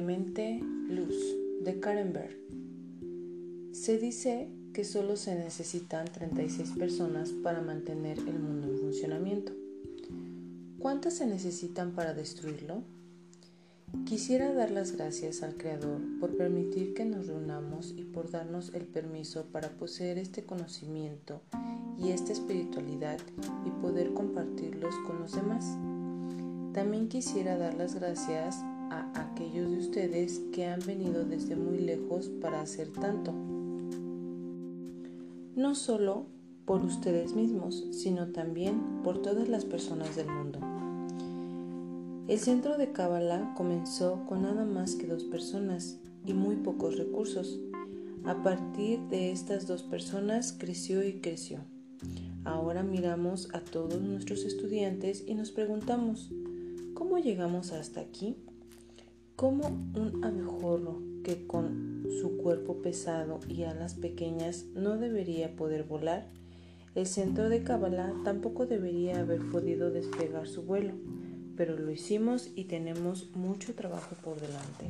Luz de Karen Berg. Se dice que solo se necesitan 36 personas para mantener el mundo en funcionamiento. ¿Cuántas se necesitan para destruirlo? Quisiera dar las gracias al Creador por permitir que nos reunamos y por darnos el permiso para poseer este conocimiento y esta espiritualidad y poder compartirlos con los demás. También quisiera dar las gracias a aquellos de ustedes que han venido desde muy lejos para hacer tanto. No solo por ustedes mismos, sino también por todas las personas del mundo. El centro de Kabbalah comenzó con nada más que dos personas y muy pocos recursos. A partir de estas dos personas creció y creció. Ahora miramos a todos nuestros estudiantes y nos preguntamos, ¿cómo llegamos hasta aquí? ¿Cómo un abejorro que con su cuerpo pesado y alas pequeñas no debería poder volar? El centro de Kabbalah tampoco debería haber podido despegar su vuelo pero lo hicimos y tenemos mucho trabajo por delante.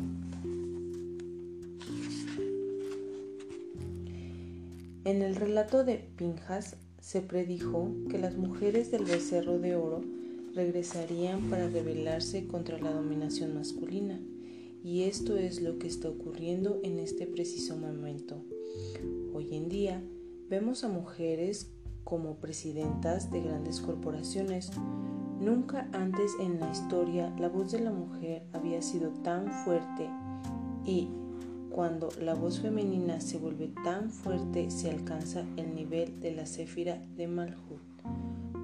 En el relato de Pinjas se predijo que las mujeres del becerro de oro regresarían para rebelarse contra la dominación masculina, y esto es lo que está ocurriendo en este preciso momento. Hoy en día vemos a mujeres como presidentas de grandes corporaciones, Nunca antes en la historia la voz de la mujer había sido tan fuerte y cuando la voz femenina se vuelve tan fuerte se alcanza el nivel de la céfira de Malhut,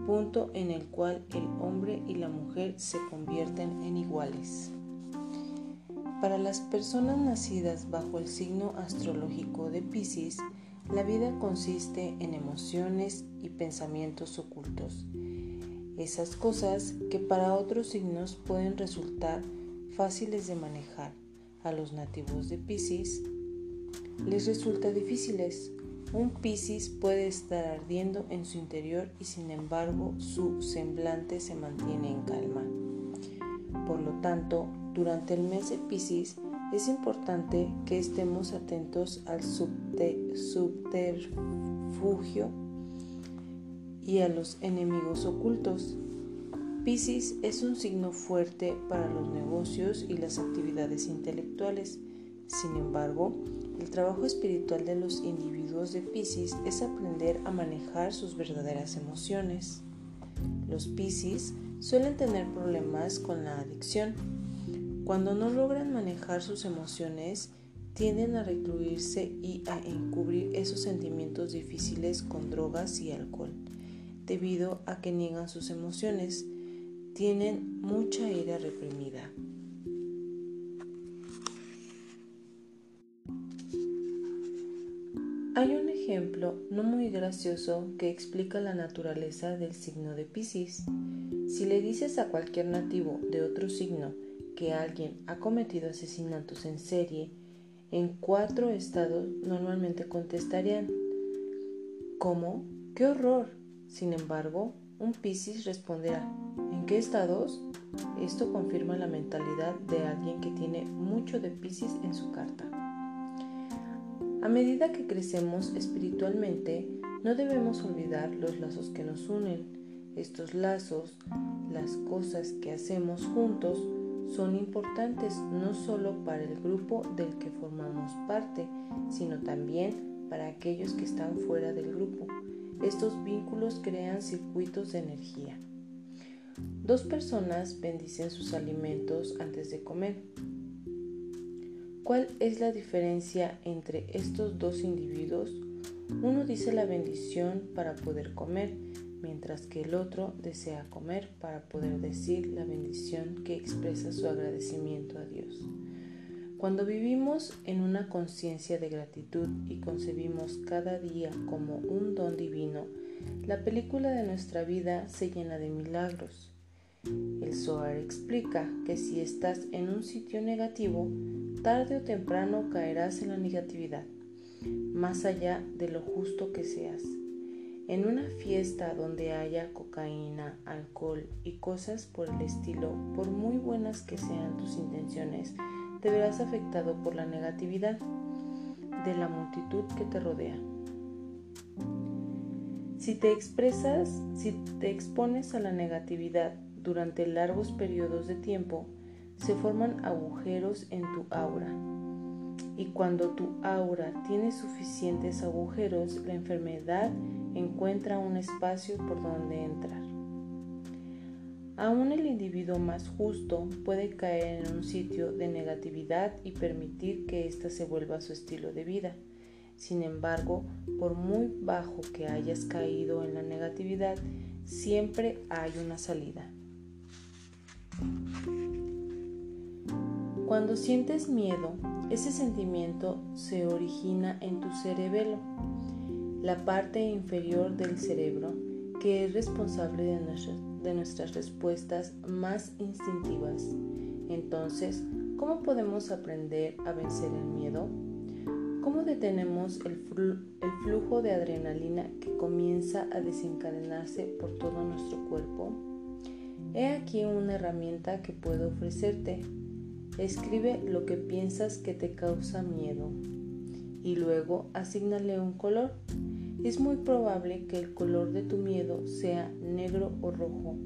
punto en el cual el hombre y la mujer se convierten en iguales. Para las personas nacidas bajo el signo astrológico de Pisces, la vida consiste en emociones y pensamientos ocultos esas cosas que para otros signos pueden resultar fáciles de manejar, a los nativos de Pisces les resulta difíciles. Un Piscis puede estar ardiendo en su interior y sin embargo su semblante se mantiene en calma. Por lo tanto, durante el mes de Piscis es importante que estemos atentos al subterfugio y a los enemigos ocultos. Piscis es un signo fuerte para los negocios y las actividades intelectuales. Sin embargo, el trabajo espiritual de los individuos de Piscis es aprender a manejar sus verdaderas emociones. Los Piscis suelen tener problemas con la adicción. Cuando no logran manejar sus emociones, tienden a recluirse y a encubrir esos sentimientos difíciles con drogas y alcohol debido a que niegan sus emociones, tienen mucha ira reprimida. Hay un ejemplo no muy gracioso que explica la naturaleza del signo de Pisces. Si le dices a cualquier nativo de otro signo que alguien ha cometido asesinatos en serie, en cuatro estados normalmente contestarían, ¿cómo? ¡Qué horror! Sin embargo, un Piscis responderá, ¿en qué estados? Esto confirma la mentalidad de alguien que tiene mucho de Piscis en su carta. A medida que crecemos espiritualmente, no debemos olvidar los lazos que nos unen. Estos lazos, las cosas que hacemos juntos, son importantes no solo para el grupo del que formamos parte, sino también para aquellos que están fuera del grupo. Estos vínculos crean circuitos de energía. Dos personas bendicen sus alimentos antes de comer. ¿Cuál es la diferencia entre estos dos individuos? Uno dice la bendición para poder comer, mientras que el otro desea comer para poder decir la bendición que expresa su agradecimiento a Dios. Cuando vivimos en una conciencia de gratitud y concebimos cada día como un don divino, la película de nuestra vida se llena de milagros. El Zohar explica que si estás en un sitio negativo, tarde o temprano caerás en la negatividad, más allá de lo justo que seas. En una fiesta donde haya cocaína, alcohol y cosas por el estilo, por muy buenas que sean tus intenciones, te verás afectado por la negatividad de la multitud que te rodea. Si te expresas, si te expones a la negatividad durante largos periodos de tiempo, se forman agujeros en tu aura. Y cuando tu aura tiene suficientes agujeros, la enfermedad encuentra un espacio por donde entrar. Aún el individuo más justo puede caer en un sitio de negatividad y permitir que ésta se vuelva su estilo de vida. Sin embargo, por muy bajo que hayas caído en la negatividad, siempre hay una salida. Cuando sientes miedo, ese sentimiento se origina en tu cerebelo, la parte inferior del cerebro que es responsable de, de nuestras respuestas más instintivas. Entonces, ¿cómo podemos aprender a vencer el miedo? ¿Cómo detenemos el, flujo de adrenalina que comienza a desencadenarse por todo nuestro cuerpo? He aquí una herramienta que puedo ofrecerte. Escribe lo que piensas que te causa miedo y luego asignale un color. Es muy probable que el color de tu miedo sea negro o rojo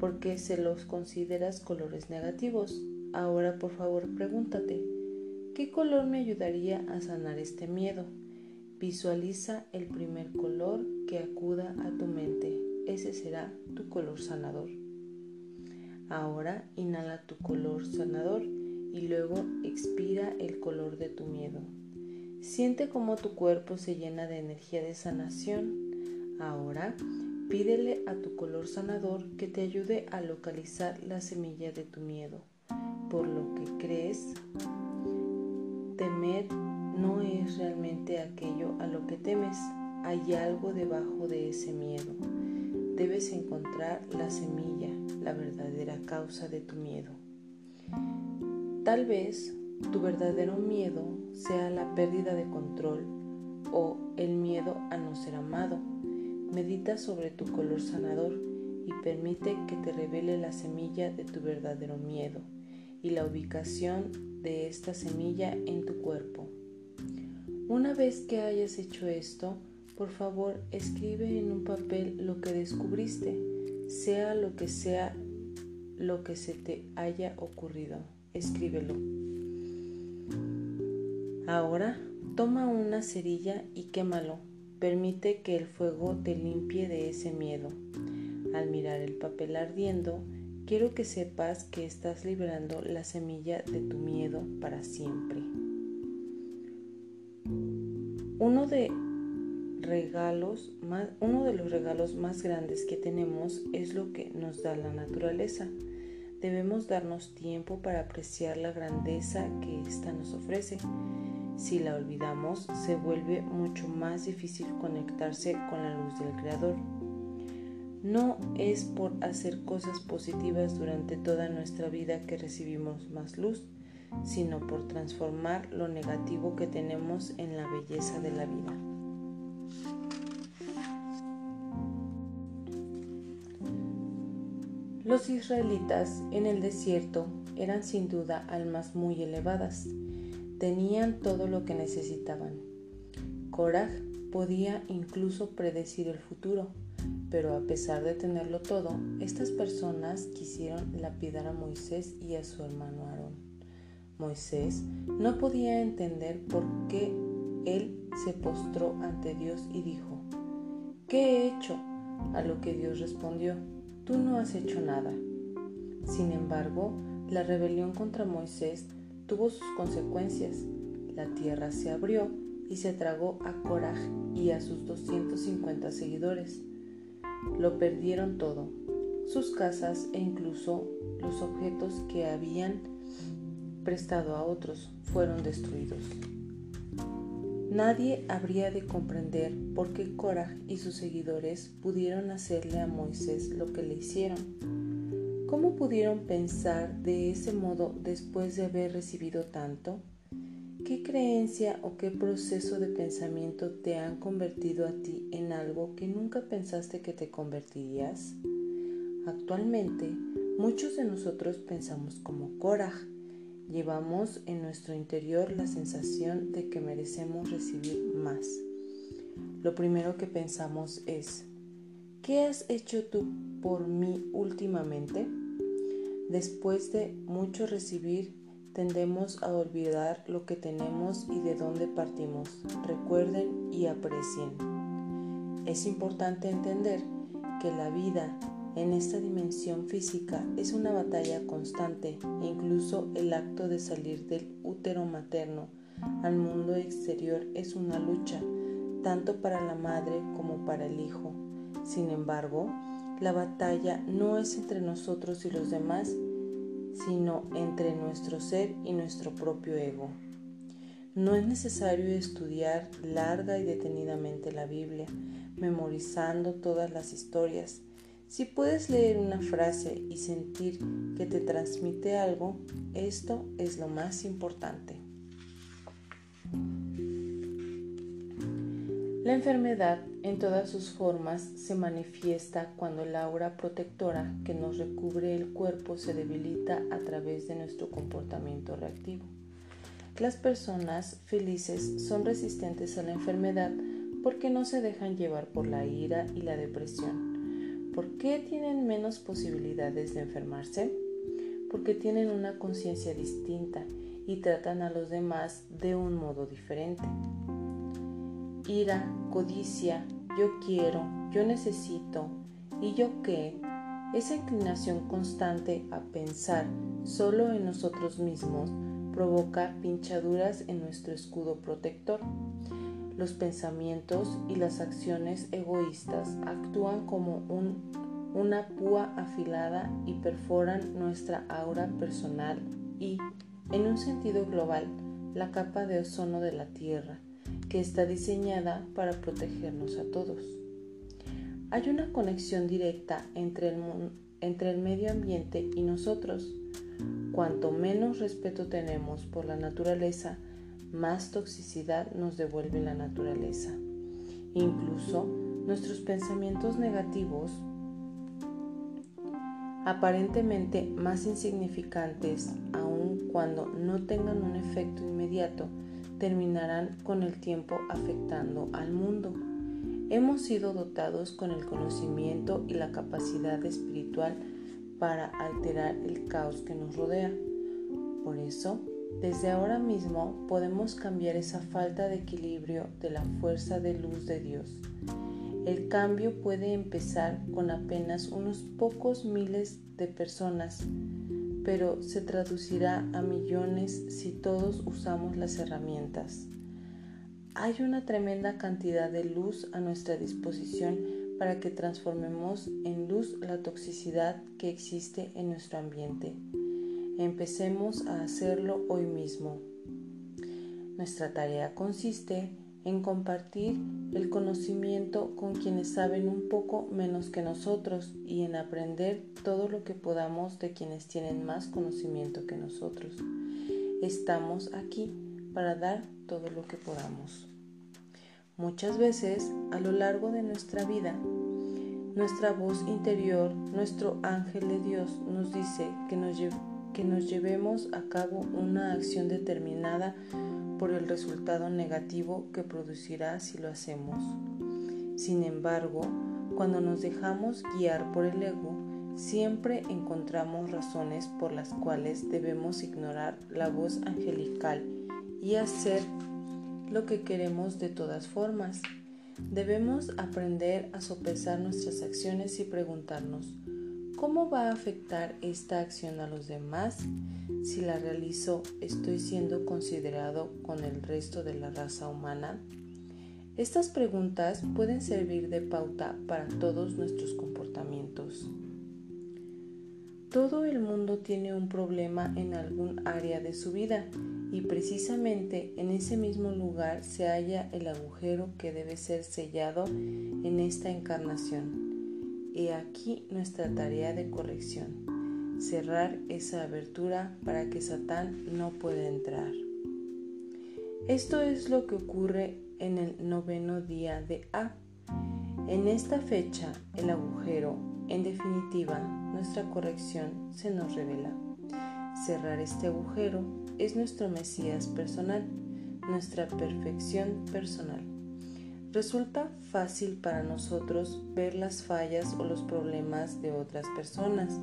porque se los consideras colores negativos. Ahora por favor pregúntate, ¿Qué color me ayudaría a sanar este miedo? Visualiza el primer color que acuda a tu mente. Ese será tu color sanador. Ahora inhala tu color sanador y luego expira el color de tu miedo. Siente cómo tu cuerpo se llena de energía de sanación. Ahora pídele a tu color sanador que te ayude a localizar la semilla de tu miedo, por lo que crees Temer no es realmente aquello a lo que temes, hay algo debajo de ese miedo. Debes encontrar la semilla, la verdadera causa de tu miedo. Tal vez tu verdadero miedo sea la pérdida de control o el miedo a no ser amado. Medita sobre tu color sanador y permite que te revele la semilla de tu verdadero miedo y la ubicación de esta semilla en tu cuerpo. Una vez que hayas hecho esto, por favor escribe en un papel lo que descubriste, sea lo que sea lo que se te haya ocurrido. Escríbelo. Ahora toma una cerilla y quémalo. Permite que el fuego te limpie de ese miedo. Al mirar el papel ardiendo, Quiero que sepas que estás liberando la semilla de tu miedo para siempre. Uno de, uno de los regalos más grandes que tenemos es lo que nos da la naturaleza. Debemos darnos tiempo para apreciar la grandeza que ésta nos ofrece. Si la olvidamos, se vuelve mucho más difícil conectarse con la luz del Creador. No es por hacer cosas positivas durante toda nuestra vida que recibimos más luz, sino por transformar lo negativo que tenemos en la belleza de la vida. Los israelitas en el desierto eran sin duda almas muy elevadas. Tenían todo lo que necesitaban. Korah podía incluso predecir el futuro pero a pesar de tenerlo todo, estas personas quisieron lapidar a Moisés y a su hermano Aarón. Moisés no podía entender por qué él se postró ante Dios y dijo, ¿qué he hecho? A lo que Dios respondió, tú no has hecho nada. Sin embargo, la rebelión contra Moisés tuvo sus consecuencias. La tierra se abrió y se tragó a Coraj y a sus 250 seguidores. Lo perdieron todo, sus casas e incluso los objetos que habían prestado a otros fueron destruidos. Nadie habría de comprender por qué Korah y sus seguidores pudieron hacerle a Moisés lo que le hicieron. ¿Cómo pudieron pensar de ese modo después de haber recibido tanto? ¿Qué creencia o qué proceso de pensamiento te han convertido a ti en algo que nunca pensaste que te convertirías? Actualmente, muchos de nosotros pensamos como Korah llevamos en nuestro interior la sensación de que merecemos recibir más. Lo primero que pensamos es, ¿qué has hecho tú por mí últimamente? Después de mucho recibir, tendemos a olvidar lo que tenemos y de dónde partimos. Recuerden y aprecien. Es importante entender que la vida en esta dimensión física es una batalla constante e incluso el acto de salir del útero materno al mundo exterior es una lucha, tanto para la madre como para el hijo. Sin embargo, la batalla no es entre nosotros y los demás, sino entre nuestro ser y nuestro propio ego. No es necesario estudiar larga y detenidamente la Biblia, memorizando todas las historias. Si puedes leer una frase y sentir que te transmite algo, esto es lo más importante. La enfermedad en todas sus formas se manifiesta cuando el aura protectora que nos recubre el cuerpo se debilita a través de nuestro comportamiento reactivo. Las personas felices son resistentes a la enfermedad porque no se dejan llevar por la ira y la depresión. ¿Por qué tienen menos posibilidades de enfermarse? Porque tienen una conciencia distinta y tratan a los demás de un modo diferente ira, codicia, yo quiero, yo necesito y yo qué, esa inclinación constante a pensar solo en nosotros mismos provoca pinchaduras en nuestro escudo protector. Los pensamientos y las acciones egoístas actúan como una púa afilada y perforan nuestra aura personal y, en un sentido global, la capa de ozono de la Tierra que está diseñada para protegernos a todos. Hay una conexión directa entre el, entre el medio ambiente y nosotros. Cuanto menos respeto tenemos por la naturaleza, más toxicidad nos devuelve la naturaleza. Incluso nuestros pensamientos negativos, aparentemente más insignificantes, aun cuando no tengan un efecto inmediato, terminarán con el tiempo afectando al mundo. Hemos sido dotados con el conocimiento y la capacidad espiritual para alterar el caos que nos rodea. Por eso, desde ahora mismo podemos cambiar esa falta de equilibrio de la fuerza de luz de Dios. El cambio puede empezar con apenas unos pocos miles de personas pero se traducirá a millones si todos usamos las herramientas. Hay una tremenda cantidad de luz a nuestra disposición para que transformemos en luz la toxicidad que existe en nuestro ambiente. Empecemos a hacerlo hoy mismo. Nuestra tarea consiste en compartir el conocimiento con quienes saben un poco menos que nosotros y en aprender todo lo que podamos de quienes tienen más conocimiento que nosotros. Estamos aquí para dar todo lo que podamos. Muchas veces a lo largo de nuestra vida, nuestra voz interior, nuestro ángel de Dios nos dice que nos, que nos llevemos a cabo una acción determinada por el resultado negativo que producirá si lo hacemos. Sin embargo, cuando nos dejamos guiar por el ego, siempre encontramos razones por las cuales debemos ignorar la voz angelical y hacer lo que queremos de todas formas. Debemos aprender a sopesar nuestras acciones y preguntarnos, ¿cómo va a afectar esta acción a los demás? Si la realizo, ¿estoy siendo considerado con el resto de la raza humana? Estas preguntas pueden servir de pauta para todos nuestros comportamientos. Todo el mundo tiene un problema en algún área de su vida y precisamente en ese mismo lugar se halla el agujero que debe ser sellado en esta encarnación. He aquí nuestra tarea de corrección cerrar esa abertura para que Satán no pueda entrar. Esto es lo que ocurre en el noveno día de A. En esta fecha, el agujero, en definitiva, nuestra corrección se nos revela. cerrar este agujero es nuestro Mesías personal, nuestra perfección personal. Resulta fácil para nosotros ver las fallas o los problemas de otras personas,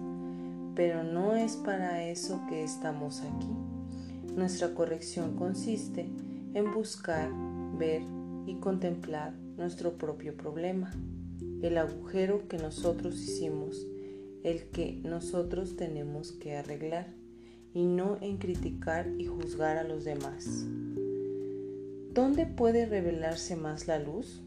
pero no es para eso que estamos aquí. Nuestra corrección consiste en buscar, ver y contemplar nuestro propio problema, el agujero que nosotros hicimos, el que nosotros tenemos que arreglar, y no en criticar y juzgar a los demás. ¿Dónde puede revelarse más la luz?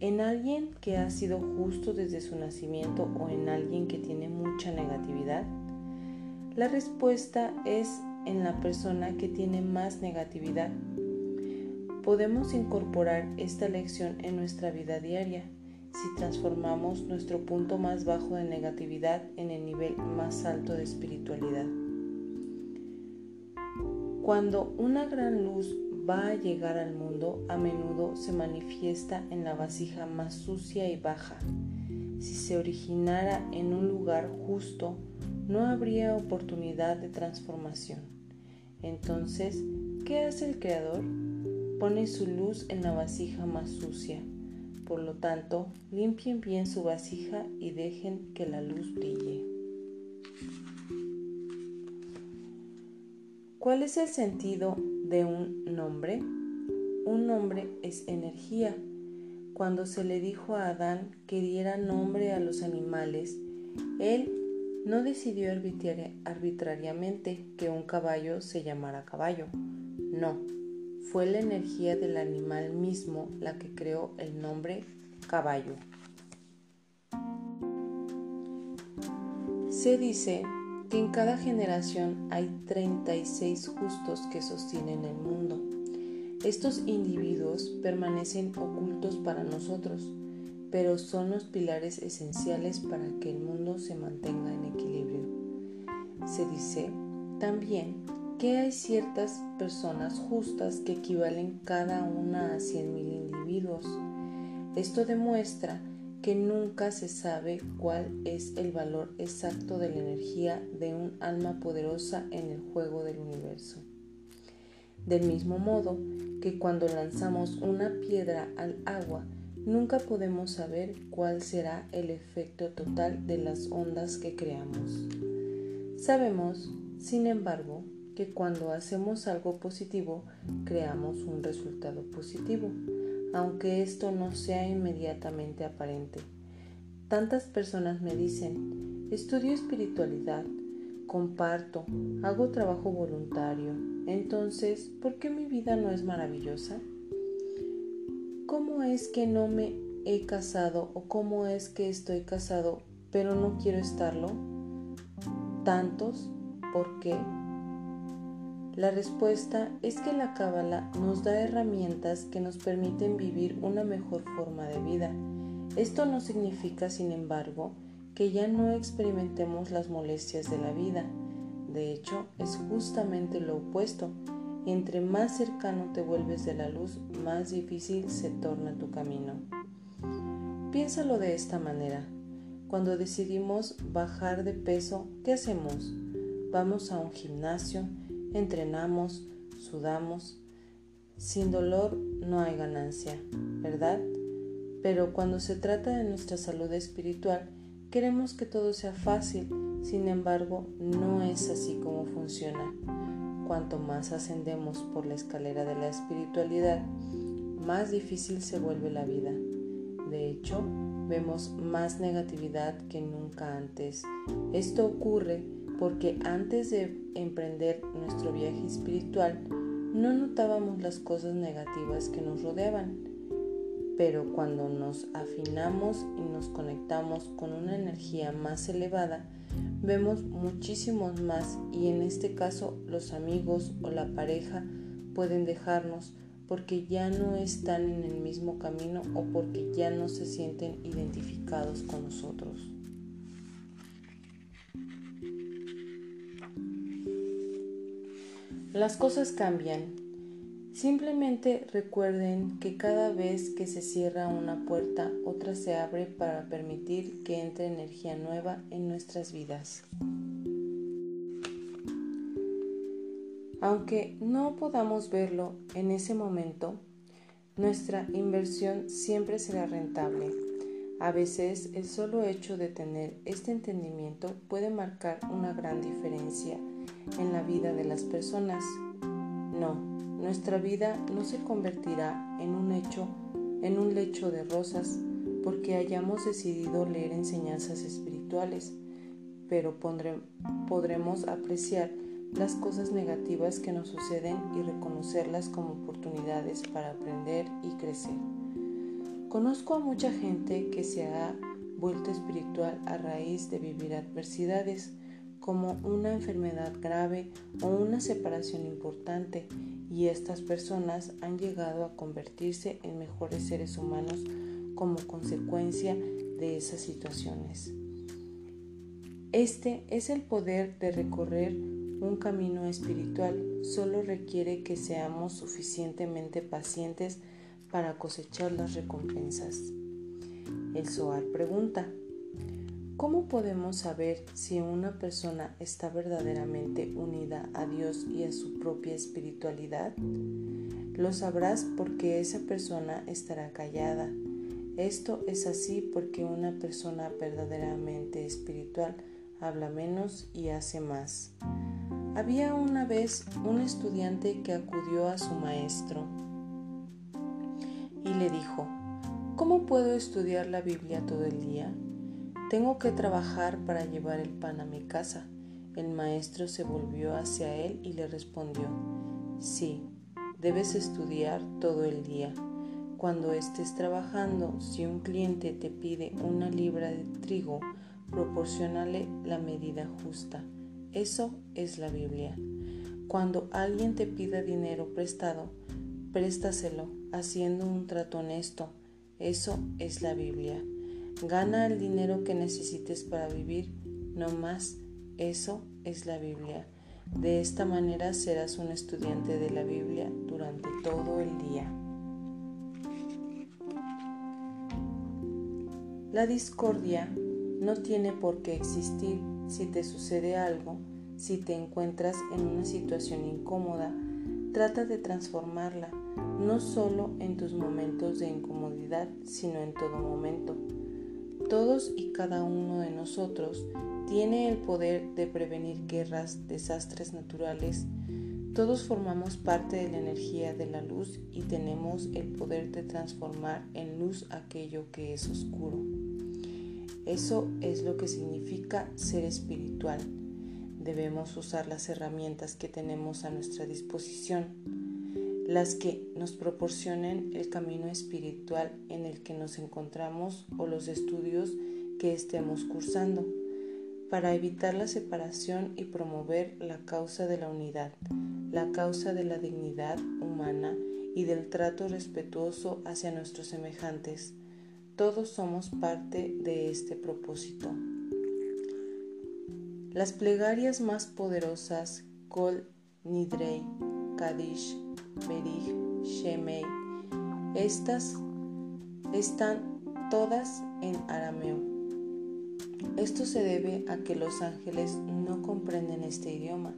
¿En alguien que ha sido justo desde su nacimiento o en alguien que tiene mucha negatividad? La respuesta es en la persona que tiene más negatividad. Podemos incorporar esta lección en nuestra vida diaria si transformamos nuestro punto más bajo de negatividad en el nivel más alto de espiritualidad. Cuando una gran luz va a llegar al mundo, a menudo se manifiesta en la vasija más sucia y baja. Si se originara en un lugar justo, no habría oportunidad de transformación. Entonces, ¿qué hace el Creador? Pone su luz en la vasija más sucia. Por lo tanto, limpien bien su vasija y dejen que la luz brille. ¿Cuál es el sentido de un nombre? Un nombre es energía. Cuando se le dijo a Adán que diera nombre a los animales, él no decidió arbitrariamente que un caballo se llamara caballo. No, fue la energía del animal mismo la que creó el nombre caballo. Se dice que en cada generación hay 36 justos que sostienen el mundo. Estos individuos permanecen ocultos para nosotros pero son los pilares esenciales para que el mundo se mantenga en equilibrio. Se dice también que hay ciertas personas justas que equivalen cada una a 100.000 individuos. Esto demuestra que nunca se sabe cuál es el valor exacto de la energía de un alma poderosa en el juego del universo. Del mismo modo que cuando lanzamos una piedra al agua, nunca podemos saber cuál será el efecto total de las ondas que creamos. Sabemos, sin embargo, que cuando hacemos algo positivo, creamos un resultado positivo, aunque esto no sea inmediatamente aparente. Tantas personas me dicen, estudio espiritualidad, comparto, hago trabajo voluntario, entonces, ¿por qué mi vida no es maravillosa? ¿cómo es que no me he casado o cómo es que estoy casado pero no quiero estarlo? ¿Tantos? ¿Por qué? La respuesta es que la cábala nos da herramientas que nos permiten vivir una mejor forma de vida. Esto no significa, sin embargo, que ya no experimentemos las molestias de la vida. De hecho, es justamente lo opuesto entre más cercano te vuelves de la luz, más difícil se torna tu camino. Piénsalo de esta manera. Cuando decidimos bajar de peso, ¿qué hacemos? Vamos a un gimnasio, entrenamos, sudamos. Sin dolor no hay ganancia, ¿verdad? Pero cuando se trata de nuestra salud espiritual, queremos que todo sea fácil, sin embargo, no es así como funciona. Cuanto más ascendemos por la escalera de la espiritualidad, más difícil se vuelve la vida. De hecho, vemos más negatividad que nunca antes. Esto ocurre porque antes de emprender nuestro viaje espiritual, no notábamos las cosas negativas que nos rodeaban. Pero cuando nos afinamos y nos conectamos con una energía más elevada, vemos muchísimos más y en este caso los amigos o la pareja pueden dejarnos porque ya no están en el mismo camino o porque ya no se sienten identificados con nosotros. Las cosas cambian Simplemente recuerden que cada vez que se cierra una puerta, otra se abre para permitir que entre energía nueva en nuestras vidas. Aunque no podamos verlo en ese momento, nuestra inversión siempre será rentable. A veces el solo hecho de tener este entendimiento puede marcar una gran diferencia en la vida de las personas. No, nuestra vida no se convertirá en un hecho, en un lecho de rosas, porque hayamos decidido leer enseñanzas espirituales, pero podremos apreciar las cosas negativas que nos suceden y reconocerlas como oportunidades para aprender y crecer. Conozco a mucha gente que se ha vuelto espiritual a raíz de vivir adversidades como una enfermedad grave o una separación importante y estas personas han llegado a convertirse en mejores seres humanos como consecuencia de esas situaciones. Este es el poder de recorrer un camino espiritual solo requiere que seamos suficientemente pacientes para cosechar las recompensas. El Zohar pregunta, ¿cómo podemos saber si una persona está verdaderamente unida a Dios y a su propia espiritualidad? Lo sabrás porque esa persona estará callada. Esto es así porque una persona verdaderamente espiritual habla menos y hace más. Había una vez un estudiante que acudió a su maestro y le dijo, ¿cómo puedo estudiar la Biblia todo el día? Tengo que trabajar para llevar el pan a mi casa. El maestro se volvió hacia él y le respondió, sí, debes estudiar todo el día. Cuando estés trabajando, si un cliente te pide una libra de trigo, proporcionale la medida justa. Eso es la Biblia. Cuando alguien te pida dinero prestado, préstaselo haciendo un trato honesto. Eso es la Biblia. Gana el dinero que necesites para vivir, no más. Eso es la Biblia. De esta manera serás un estudiante de la Biblia durante todo el día. La discordia no tiene por qué existir si te sucede algo, si te encuentras en una situación incómoda, trata de transformarla, no solo en tus momentos de incomodidad, sino en todo momento. Todos y cada uno de nosotros tiene el poder de prevenir guerras, desastres naturales. Todos formamos parte de la energía de la luz y tenemos el poder de transformar en luz aquello que es oscuro. Eso es lo que significa ser espiritual. Debemos usar las herramientas que tenemos a nuestra disposición, las que nos proporcionen el camino espiritual en el que nos encontramos o los estudios que estemos cursando, para evitar la separación y promover la causa de la unidad, la causa de la dignidad humana y del trato respetuoso hacia nuestros semejantes todos somos parte de este propósito. Las plegarias más poderosas, Kol, Nidrei, Kadish, Berich, Shemei, estas están todas en arameo. Esto se debe a que los ángeles no comprenden este idioma.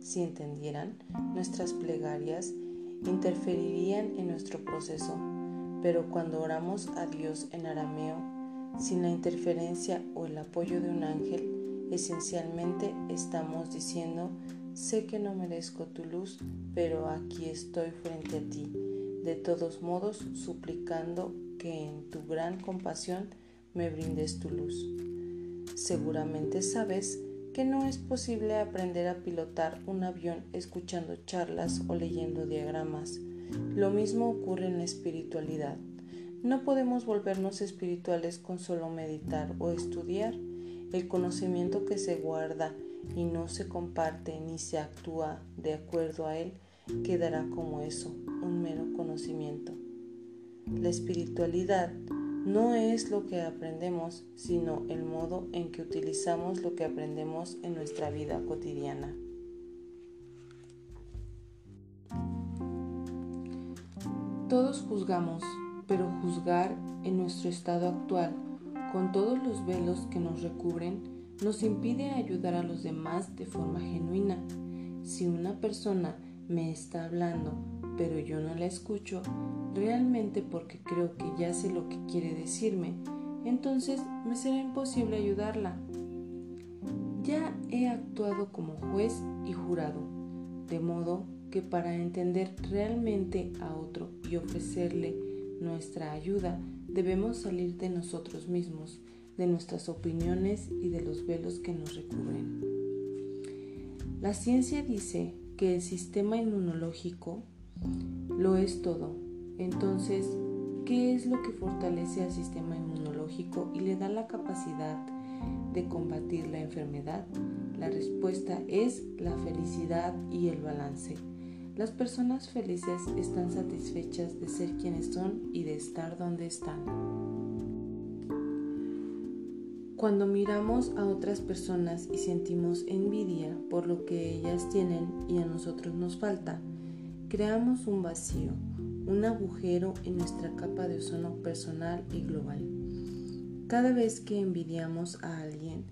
Si entendieran, nuestras plegarias interferirían en nuestro proceso pero cuando oramos a Dios en arameo, sin la interferencia o el apoyo de un ángel, esencialmente estamos diciendo, sé que no merezco tu luz, pero aquí estoy frente a ti, de todos modos suplicando que en tu gran compasión me brindes tu luz. Seguramente sabes que no es posible aprender a pilotar un avión escuchando charlas o leyendo diagramas. Lo mismo ocurre en la espiritualidad. No podemos volvernos espirituales con solo meditar o estudiar. El conocimiento que se guarda y no se comparte ni se actúa de acuerdo a él quedará como eso, un mero conocimiento. La espiritualidad no es lo que aprendemos, sino el modo en que utilizamos lo que aprendemos en nuestra vida cotidiana. Todos juzgamos, pero juzgar en nuestro estado actual, con todos los velos que nos recubren, nos impide ayudar a los demás de forma genuina. Si una persona me está hablando, pero yo no la escucho, realmente porque creo que ya sé lo que quiere decirme, entonces me será imposible ayudarla. Ya he actuado como juez y jurado, de modo que para entender realmente a otro y ofrecerle nuestra ayuda, debemos salir de nosotros mismos, de nuestras opiniones y de los velos que nos recubren. La ciencia dice que el sistema inmunológico lo es todo. Entonces, ¿qué es lo que fortalece al sistema inmunológico y le da la capacidad de combatir la enfermedad? La respuesta es la felicidad y el balance. Las personas felices están satisfechas de ser quienes son y de estar donde están. Cuando miramos a otras personas y sentimos envidia por lo que ellas tienen y a nosotros nos falta, creamos un vacío, un agujero en nuestra capa de ozono personal y global. Cada vez que envidiamos a alguien,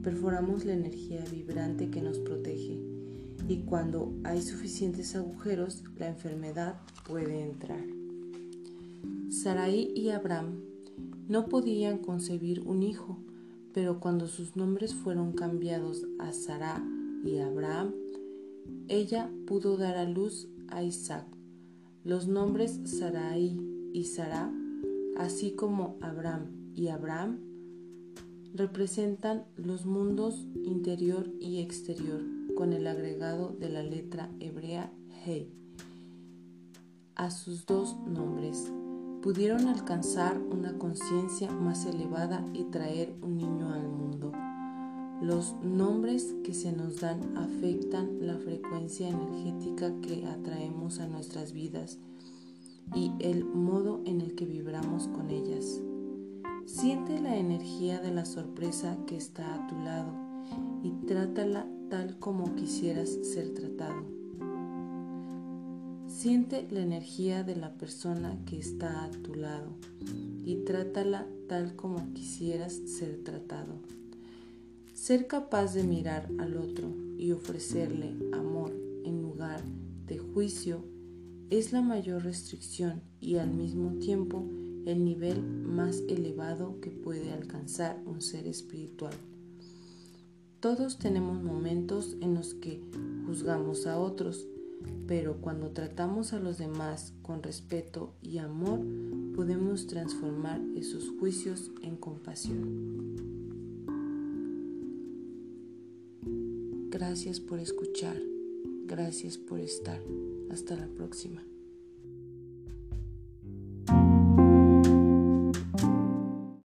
perforamos la energía vibrante que nos protege y cuando hay suficientes agujeros, la enfermedad puede entrar. Sarai y Abraham no podían concebir un hijo, pero cuando sus nombres fueron cambiados a Sara y Abraham, ella pudo dar a luz a Isaac. Los nombres Sarai y Sara, así como Abraham y Abraham, representan los mundos interior y exterior con el agregado de la letra hebrea He a sus dos nombres. Pudieron alcanzar una conciencia más elevada y traer un niño al mundo. Los nombres que se nos dan afectan la frecuencia energética que atraemos a nuestras vidas y el modo en el que vibramos con ellas. Siente la energía de la sorpresa que está a tu lado y trátala tal como quisieras ser tratado. Siente la energía de la persona que está a tu lado y trátala tal como quisieras ser tratado. Ser capaz de mirar al otro y ofrecerle amor en lugar de juicio es la mayor restricción y al mismo tiempo el nivel más elevado que puede alcanzar un ser espiritual. Todos tenemos momentos en los que juzgamos a otros, pero cuando tratamos a los demás con respeto y amor, podemos transformar esos juicios en compasión. Gracias por escuchar, gracias por estar. Hasta la próxima.